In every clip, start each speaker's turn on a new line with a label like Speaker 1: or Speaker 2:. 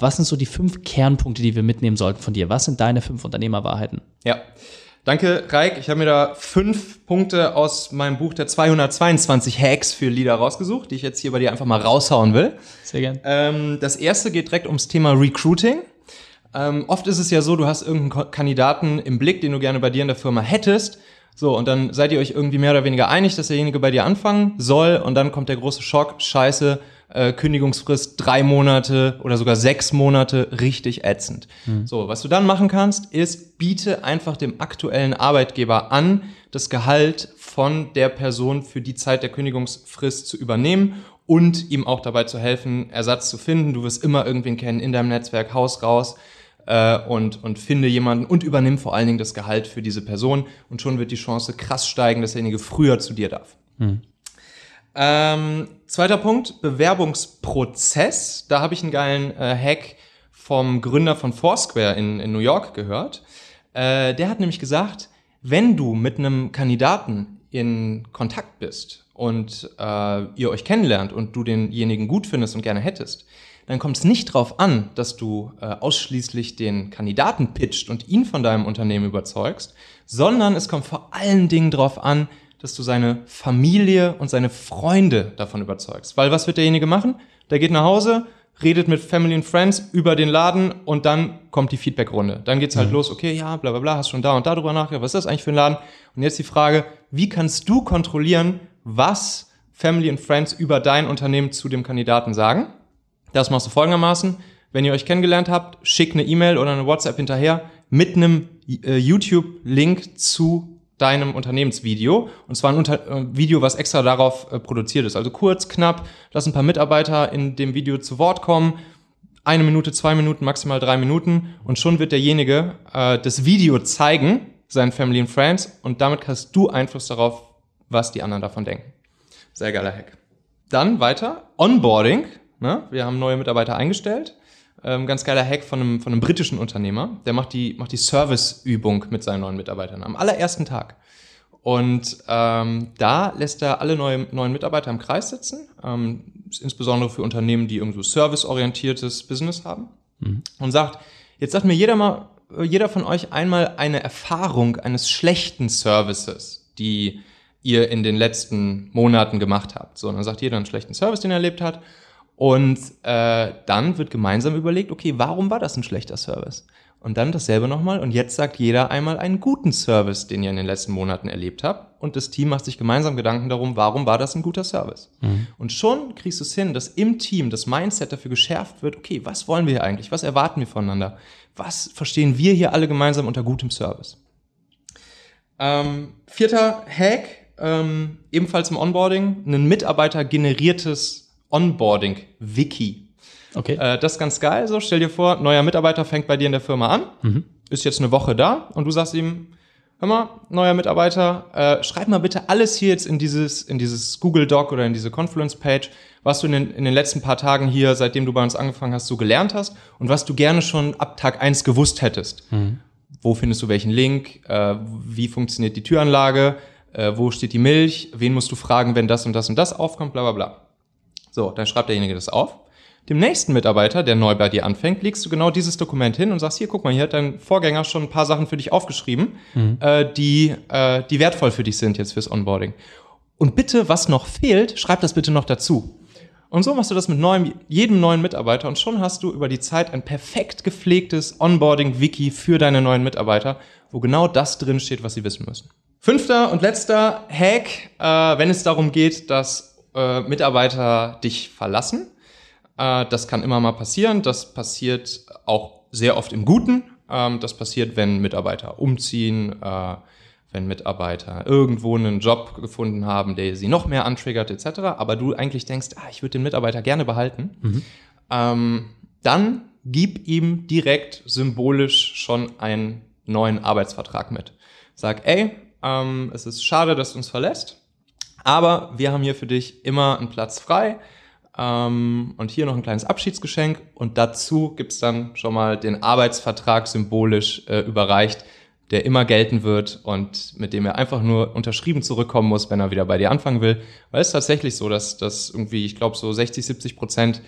Speaker 1: Was sind so die fünf Kernpunkte, die wir mitnehmen sollten von dir? Was sind deine fünf Unternehmerwahrheiten?
Speaker 2: Ja. Danke, Reik. Ich habe mir da fünf Punkte aus meinem Buch der 222 Hacks für Leader rausgesucht, die ich jetzt hier bei dir einfach mal raushauen will.
Speaker 1: Sehr gern.
Speaker 2: Ähm, das erste geht direkt ums Thema Recruiting. Ähm, oft ist es ja so, du hast irgendeinen Kandidaten im Blick, den du gerne bei dir in der Firma hättest. So, und dann seid ihr euch irgendwie mehr oder weniger einig, dass derjenige bei dir anfangen soll. Und dann kommt der große Schock, scheiße, äh, Kündigungsfrist drei Monate oder sogar sechs Monate, richtig ätzend. Mhm. So, was du dann machen kannst, ist, biete einfach dem aktuellen Arbeitgeber an, das Gehalt von der Person für die Zeit der Kündigungsfrist zu übernehmen und ihm auch dabei zu helfen, Ersatz zu finden. Du wirst immer irgendwen kennen in deinem Netzwerk, Haus raus äh, und, und finde jemanden und übernimm vor allen Dingen das Gehalt für diese Person und schon wird die Chance krass steigen, dass derjenige früher zu dir darf. Mhm. Ähm, zweiter Punkt, Bewerbungsprozess. Da habe ich einen geilen äh, Hack vom Gründer von Foursquare in, in New York gehört. Äh, der hat nämlich gesagt, wenn du mit einem Kandidaten in Kontakt bist und äh, ihr euch kennenlernt und du denjenigen gut findest und gerne hättest, dann kommt es nicht darauf an, dass du äh, ausschließlich den Kandidaten pitcht und ihn von deinem Unternehmen überzeugst, sondern es kommt vor allen Dingen darauf an, dass du seine Familie und seine Freunde davon überzeugst. Weil was wird derjenige machen? Der geht nach Hause, redet mit Family and Friends über den Laden und dann kommt die Feedbackrunde. Dann geht's halt mhm. los, okay, ja, bla bla bla, hast schon da und da drüber nachgedacht, was ist das eigentlich für ein Laden? Und jetzt die Frage, wie kannst du kontrollieren, was Family and Friends über dein Unternehmen zu dem Kandidaten sagen? Das machst du folgendermaßen. Wenn ihr euch kennengelernt habt, schick eine E-Mail oder eine WhatsApp hinterher mit einem äh, YouTube-Link zu deinem Unternehmensvideo. Und zwar ein Unter äh, Video, was extra darauf äh, produziert ist. Also kurz, knapp, lass ein paar Mitarbeiter in dem Video zu Wort kommen. Eine Minute, zwei Minuten, maximal drei Minuten. Und schon wird derjenige äh, das Video zeigen, seinen Family and Friends. Und damit hast du Einfluss darauf, was die anderen davon denken. Sehr geiler Hack. Dann weiter. Onboarding. Ne? Wir haben neue Mitarbeiter eingestellt. Ähm, ganz geiler Hack von einem, von einem britischen Unternehmer. Der macht die, macht die Serviceübung mit seinen neuen Mitarbeitern am allerersten Tag. Und ähm, da lässt er alle neue, neuen Mitarbeiter im Kreis sitzen, ähm, insbesondere für Unternehmen, die irgendwo serviceorientiertes Business haben. Mhm. Und sagt, jetzt sagt mir jeder mal, jeder von euch einmal eine Erfahrung eines schlechten Services, die ihr in den letzten Monaten gemacht habt. So, und dann sagt jeder einen schlechten Service, den er erlebt hat. Und äh, dann wird gemeinsam überlegt, okay, warum war das ein schlechter Service? Und dann dasselbe nochmal. Und jetzt sagt jeder einmal einen guten Service, den ihr in den letzten Monaten erlebt habt. Und das Team macht sich gemeinsam Gedanken darum, warum war das ein guter Service? Mhm. Und schon kriegst du es hin, dass im Team das Mindset dafür geschärft wird, okay, was wollen wir hier eigentlich? Was erwarten wir voneinander? Was verstehen wir hier alle gemeinsam unter gutem Service? Ähm, vierter Hack, ähm, ebenfalls im Onboarding, ein Mitarbeiter generiertes Onboarding-Wiki. Okay. Äh, das ist ganz geil. So, stell dir vor, neuer Mitarbeiter fängt bei dir in der Firma an, mhm. ist jetzt eine Woche da und du sagst ihm, hör mal, neuer Mitarbeiter, äh, schreib mal bitte alles hier jetzt in dieses, in dieses Google Doc oder in diese Confluence Page, was du in den, in den letzten paar Tagen hier, seitdem du bei uns angefangen hast, so gelernt hast und was du gerne schon ab Tag eins gewusst hättest. Mhm. Wo findest du welchen Link? Äh, wie funktioniert die Türanlage? Äh, wo steht die Milch? Wen musst du fragen, wenn das und das und das aufkommt? Bla bla bla. So, dann schreibt derjenige das auf. Dem nächsten Mitarbeiter, der neu bei dir anfängt, legst du genau dieses Dokument hin und sagst, hier, guck mal, hier hat dein Vorgänger schon ein paar Sachen für dich aufgeschrieben, mhm. äh, die, äh, die wertvoll für dich sind jetzt fürs Onboarding. Und bitte, was noch fehlt, schreib das bitte noch dazu. Und so machst du das mit neuem, jedem neuen Mitarbeiter und schon hast du über die Zeit ein perfekt gepflegtes Onboarding-Wiki für deine neuen Mitarbeiter, wo genau das drin steht, was sie wissen müssen. Fünfter und letzter Hack, äh, wenn es darum geht, dass äh, Mitarbeiter dich verlassen. Äh, das kann immer mal passieren. Das passiert auch sehr oft im Guten. Ähm, das passiert, wenn Mitarbeiter umziehen, äh, wenn Mitarbeiter irgendwo einen Job gefunden haben, der sie noch mehr antriggert etc. Aber du eigentlich denkst, ah, ich würde den Mitarbeiter gerne behalten. Mhm. Ähm, dann gib ihm direkt symbolisch schon einen neuen Arbeitsvertrag mit. Sag, ey, ähm, es ist schade, dass du uns verlässt. Aber wir haben hier für dich immer einen Platz frei. Ähm, und hier noch ein kleines Abschiedsgeschenk. Und dazu gibt's dann schon mal den Arbeitsvertrag symbolisch äh, überreicht, der immer gelten wird und mit dem er einfach nur unterschrieben zurückkommen muss, wenn er wieder bei dir anfangen will. Weil es ist tatsächlich so, dass, dass irgendwie, ich glaube, so 60, 70 Prozent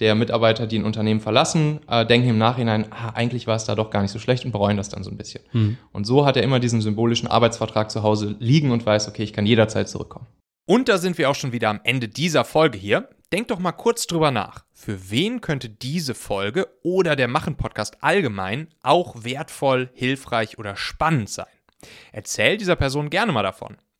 Speaker 1: der Mitarbeiter, die ein Unternehmen verlassen, äh, denken im Nachhinein, ah, eigentlich war es da doch gar nicht so schlecht und bereuen das dann so ein bisschen. Mhm. Und so hat er immer diesen symbolischen Arbeitsvertrag zu Hause liegen und weiß, okay, ich kann jederzeit zurückkommen.
Speaker 2: Und da sind wir auch schon wieder am Ende dieser Folge hier. Denk doch mal kurz drüber nach. Für wen könnte diese Folge oder der Machen-Podcast allgemein auch wertvoll, hilfreich oder spannend sein? Erzähl dieser Person gerne mal davon.